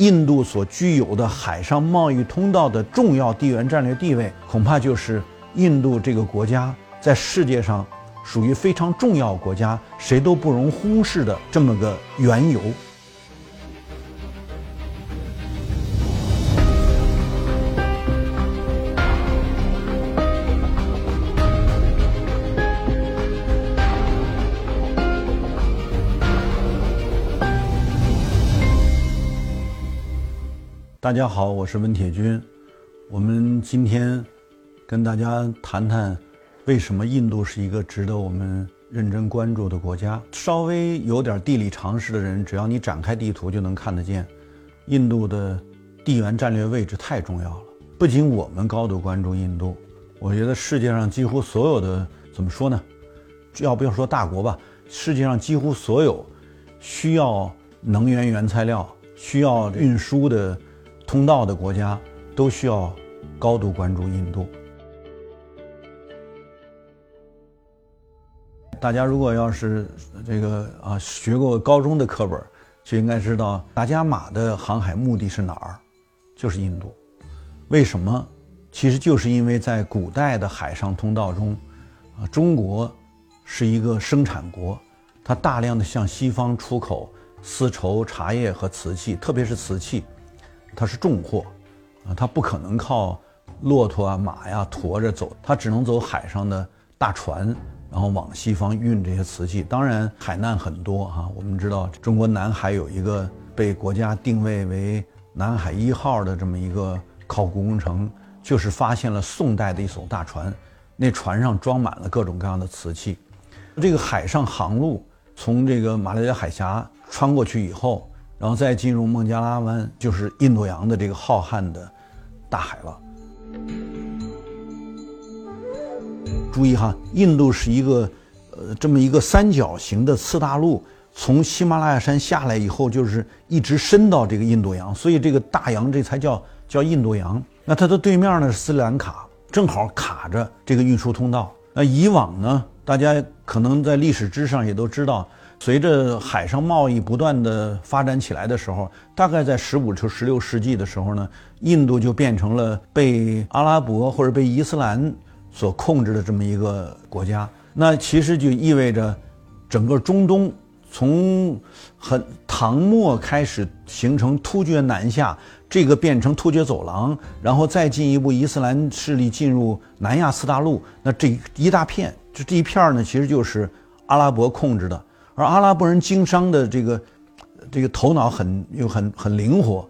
印度所具有的海上贸易通道的重要地缘战略地位，恐怕就是印度这个国家在世界上属于非常重要国家，谁都不容忽视的这么个缘由。大家好，我是温铁军。我们今天跟大家谈谈，为什么印度是一个值得我们认真关注的国家。稍微有点地理常识的人，只要你展开地图就能看得见，印度的地缘战略位置太重要了。不仅我们高度关注印度，我觉得世界上几乎所有的，怎么说呢？要不要说大国吧？世界上几乎所有需要能源原材料、需要运输的。通道的国家都需要高度关注印度。大家如果要是这个啊学过高中的课本，就应该知道达伽马的航海目的是哪儿？就是印度。为什么？其实就是因为在古代的海上通道中，啊，中国是一个生产国，它大量的向西方出口丝绸、茶叶和瓷器，特别是瓷器。它是重货，啊，它不可能靠骆驼啊、马呀驮着走，它只能走海上的大船，然后往西方运这些瓷器。当然，海难很多哈。我们知道，中国南海有一个被国家定位为“南海一号”的这么一个考古工程，就是发现了宋代的一艘大船，那船上装满了各种各样的瓷器。这个海上航路从这个马六甲海峡穿过去以后。然后再进入孟加拉湾，就是印度洋的这个浩瀚的大海了。注意哈，印度是一个呃这么一个三角形的次大陆，从喜马拉雅山下来以后，就是一直伸到这个印度洋，所以这个大洋这才叫叫印度洋。那它的对面呢是斯里兰卡，正好卡着这个运输通道。那以往呢，大家可能在历史之上也都知道。随着海上贸易不断的发展起来的时候，大概在十五至十六世纪的时候呢，印度就变成了被阿拉伯或者被伊斯兰所控制的这么一个国家。那其实就意味着，整个中东从很唐末开始形成突厥南下，这个变成突厥走廊，然后再进一步伊斯兰势力进入南亚次大陆，那这一大片，就这一片呢，其实就是阿拉伯控制的。而阿拉伯人经商的这个这个头脑很又很很灵活，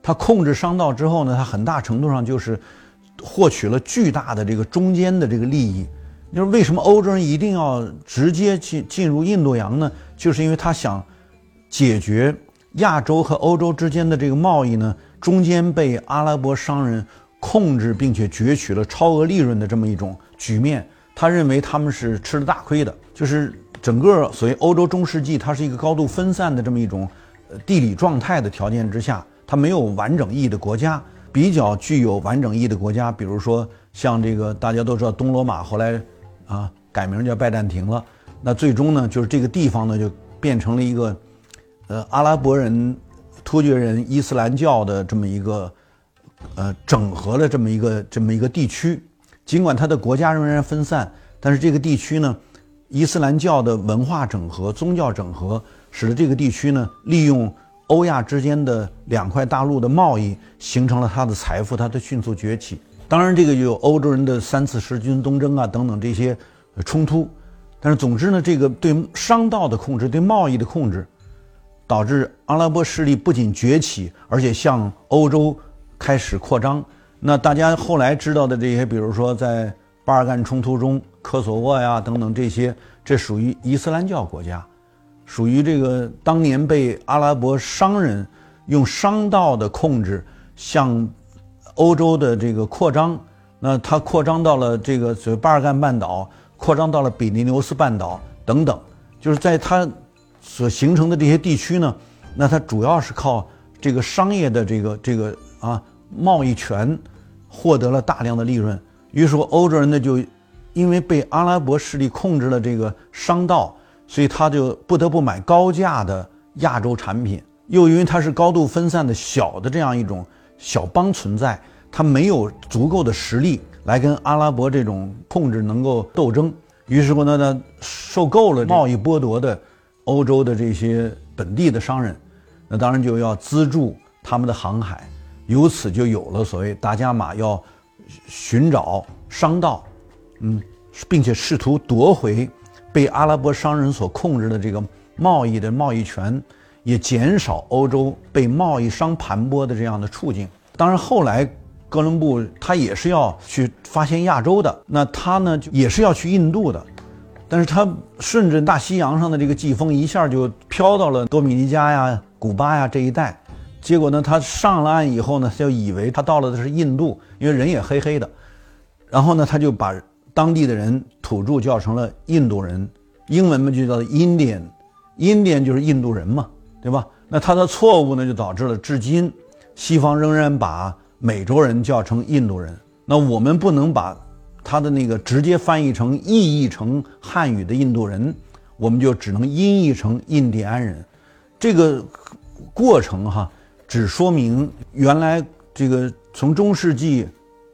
他控制商道之后呢，他很大程度上就是获取了巨大的这个中间的这个利益。就是为什么欧洲人一定要直接进进入印度洋呢？就是因为他想解决亚洲和欧洲之间的这个贸易呢，中间被阿拉伯商人控制并且攫取了超额利润的这么一种局面。他认为他们是吃了大亏的，就是。整个所谓欧洲中世纪，它是一个高度分散的这么一种呃地理状态的条件之下，它没有完整意义的国家。比较具有完整意义的国家，比如说像这个大家都知道东罗马后来啊改名叫拜占庭了，那最终呢就是这个地方呢就变成了一个呃阿拉伯人、突厥人、伊斯兰教的这么一个呃整合的这么一个这么一个地区。尽管它的国家仍然分散，但是这个地区呢。伊斯兰教的文化整合、宗教整合，使得这个地区呢，利用欧亚之间的两块大陆的贸易，形成了它的财富，它的迅速崛起。当然，这个有欧洲人的三次十军东征啊等等这些冲突，但是总之呢，这个对商道的控制、对贸易的控制，导致阿拉伯势力不仅崛起，而且向欧洲开始扩张。那大家后来知道的这些，比如说在。巴尔干冲突中，科索沃呀等等这些，这属于伊斯兰教国家，属于这个当年被阿拉伯商人用商道的控制向欧洲的这个扩张。那它扩张到了这个所谓巴尔干半岛，扩张到了比利牛斯半岛等等，就是在它所形成的这些地区呢，那它主要是靠这个商业的这个这个啊贸易权获得了大量的利润。于是说，欧洲人呢就因为被阿拉伯势力控制了这个商道，所以他就不得不买高价的亚洲产品。又因为它是高度分散的小的这样一种小邦存在，它没有足够的实力来跟阿拉伯这种控制能够斗争。于是乎呢，呢受够了贸易剥夺的欧洲的这些本地的商人，那当然就要资助他们的航海，由此就有了所谓达伽马要寻找商道，嗯，并且试图夺回被阿拉伯商人所控制的这个贸易的贸易权。也减少欧洲被贸易商盘剥的这样的处境。当然，后来哥伦布他也是要去发现亚洲的，那他呢就也是要去印度的，但是他顺着大西洋上的这个季风，一下就飘到了多米尼加呀、古巴呀这一带。结果呢，他上了岸以后呢，就以为他到了的是印度，因为人也黑黑的。然后呢，他就把当地的人土著叫成了印度人，英文嘛就叫 Indian，Indian 就是印度人嘛。对吧？那他的错误呢，就导致了至今西方仍然把美洲人叫成印度人。那我们不能把他的那个直接翻译成意译成汉语的印度人，我们就只能音译成印第安人。这个过程哈，只说明原来这个从中世纪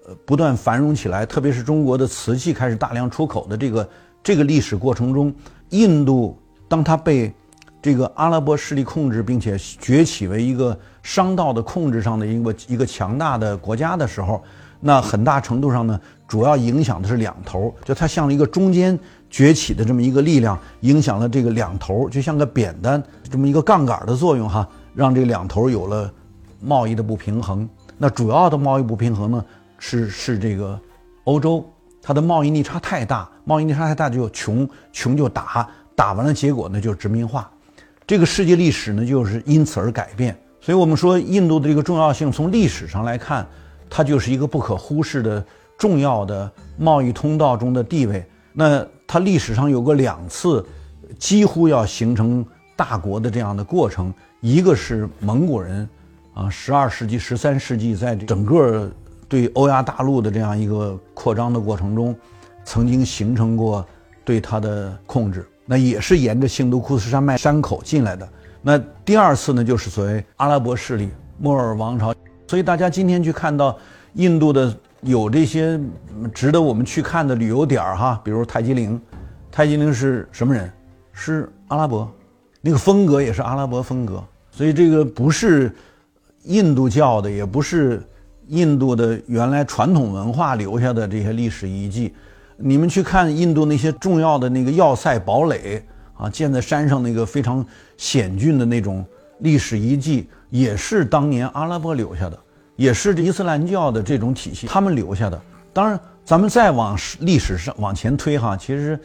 呃不断繁荣起来，特别是中国的瓷器开始大量出口的这个这个历史过程中，印度当它被这个阿拉伯势力控制，并且崛起为一个商道的控制上的一个一个强大的国家的时候，那很大程度上呢，主要影响的是两头，就它像一个中间崛起的这么一个力量，影响了这个两头，就像个扁担这么一个杠杆的作用哈，让这两头有了贸易的不平衡。那主要的贸易不平衡呢，是是这个欧洲，它的贸易逆差太大，贸易逆差太大就穷，穷就打，打完了结果呢就殖民化。这个世界历史呢，就是因此而改变。所以，我们说印度的这个重要性，从历史上来看，它就是一个不可忽视的重要的贸易通道中的地位。那它历史上有过两次，几乎要形成大国的这样的过程。一个是蒙古人，啊，十二世纪、十三世纪，在整个对欧亚大陆的这样一个扩张的过程中，曾经形成过对它的控制。那也是沿着兴都库斯山脉山口进来的。那第二次呢，就是所谓阿拉伯势力莫尔王朝。所以大家今天去看到印度的有这些值得我们去看的旅游点儿哈，比如泰姬陵。泰姬陵是什么人？是阿拉伯，那个风格也是阿拉伯风格。所以这个不是印度教的，也不是印度的原来传统文化留下的这些历史遗迹。你们去看印度那些重要的那个要塞堡垒啊，建在山上那个非常险峻的那种历史遗迹，也是当年阿拉伯留下的，也是伊斯兰教的这种体系他们留下的。当然，咱们再往历史上往前推哈，其实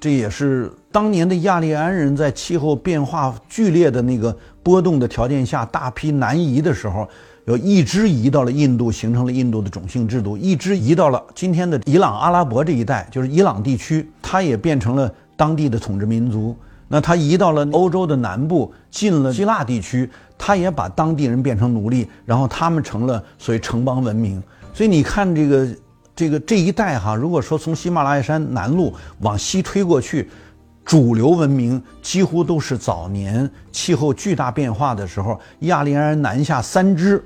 这也是当年的亚利安人在气候变化剧烈的那个波动的条件下，大批南移的时候。有一支移到了印度，形成了印度的种姓制度；一支移到了今天的伊朗、阿拉伯这一带，就是伊朗地区，它也变成了当地的统治民族。那它移到了欧洲的南部，进了希腊地区，它也把当地人变成奴隶，然后他们成了所谓城邦文明。所以你看这个这个这一带哈，如果说从喜马拉雅山南路往西推过去，主流文明几乎都是早年气候巨大变化的时候，亚利安人南下三支。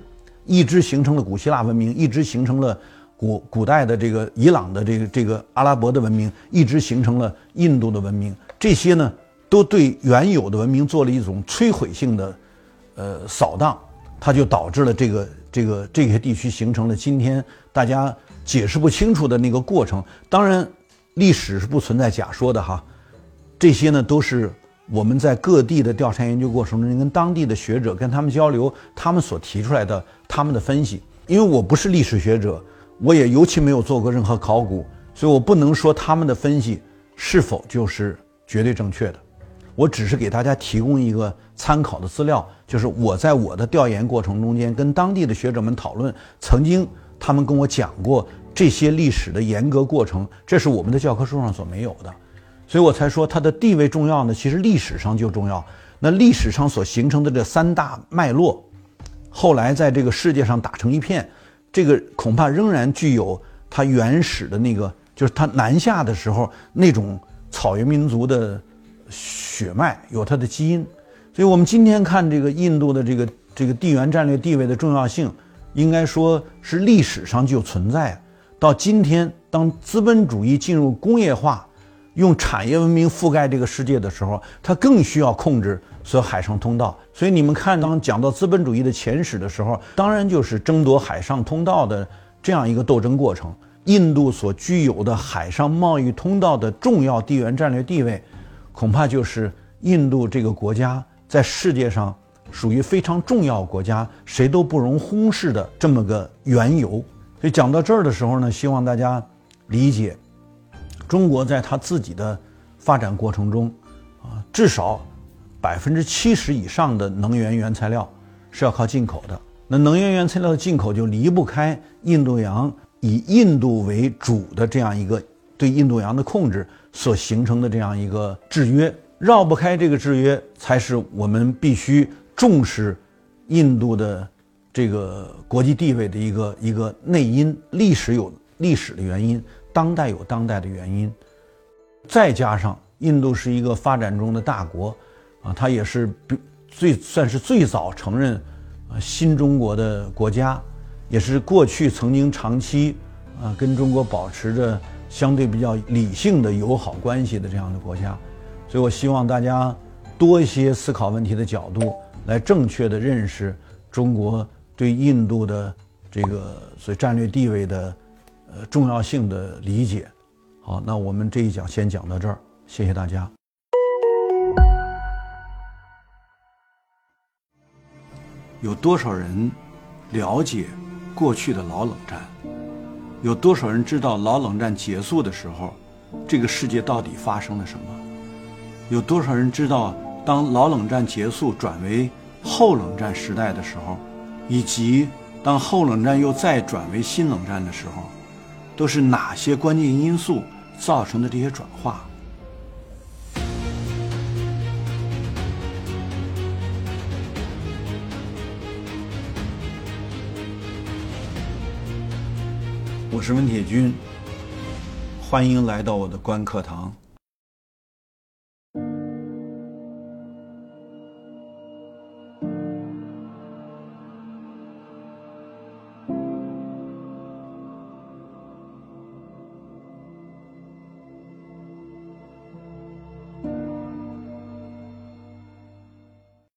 一支形成了古希腊文明，一支形成了古古代的这个伊朗的这个这个阿拉伯的文明，一支形成了印度的文明。这些呢，都对原有的文明做了一种摧毁性的呃扫荡，它就导致了这个这个这些地区形成了今天大家解释不清楚的那个过程。当然，历史是不存在假说的哈，这些呢都是。我们在各地的调查研究过程中，跟当地的学者跟他们交流，他们所提出来的他们的分析。因为我不是历史学者，我也尤其没有做过任何考古，所以我不能说他们的分析是否就是绝对正确的。我只是给大家提供一个参考的资料，就是我在我的调研过程中间跟当地的学者们讨论，曾经他们跟我讲过这些历史的严格过程，这是我们的教科书上所没有的。所以我才说它的地位重要呢。其实历史上就重要。那历史上所形成的这三大脉络，后来在这个世界上打成一片，这个恐怕仍然具有它原始的那个，就是它南下的时候那种草原民族的血脉，有它的基因。所以，我们今天看这个印度的这个这个地缘战略地位的重要性，应该说是历史上就存在。到今天，当资本主义进入工业化，用产业文明覆盖这个世界的时候，它更需要控制所有海上通道。所以，你们看，当讲到资本主义的前史的时候，当然就是争夺海上通道的这样一个斗争过程。印度所具有的海上贸易通道的重要地缘战略地位，恐怕就是印度这个国家在世界上属于非常重要国家，谁都不容忽视的这么个缘由。所以讲到这儿的时候呢，希望大家理解，中国在它自己的发展过程中，啊，至少百分之七十以上的能源原材料是要靠进口的。那能源原材料的进口就离不开印度洋。以印度为主的这样一个对印度洋的控制所形成的这样一个制约，绕不开这个制约，才是我们必须重视印度的这个国际地位的一个一个内因。历史有历史的原因，当代有当代的原因，再加上印度是一个发展中的大国，啊，它也是最算是最早承认啊新中国的国家。也是过去曾经长期，啊，跟中国保持着相对比较理性的友好关系的这样的国家，所以我希望大家多一些思考问题的角度，来正确的认识中国对印度的这个所以战略地位的呃重要性的理解。好，那我们这一讲先讲到这儿，谢谢大家。有多少人了解？过去的老冷战，有多少人知道老冷战结束的时候，这个世界到底发生了什么？有多少人知道当老冷战结束转为后冷战时代的时候，以及当后冷战又再转为新冷战的时候，都是哪些关键因素造成的这些转化？我是温铁军，欢迎来到我的观课堂。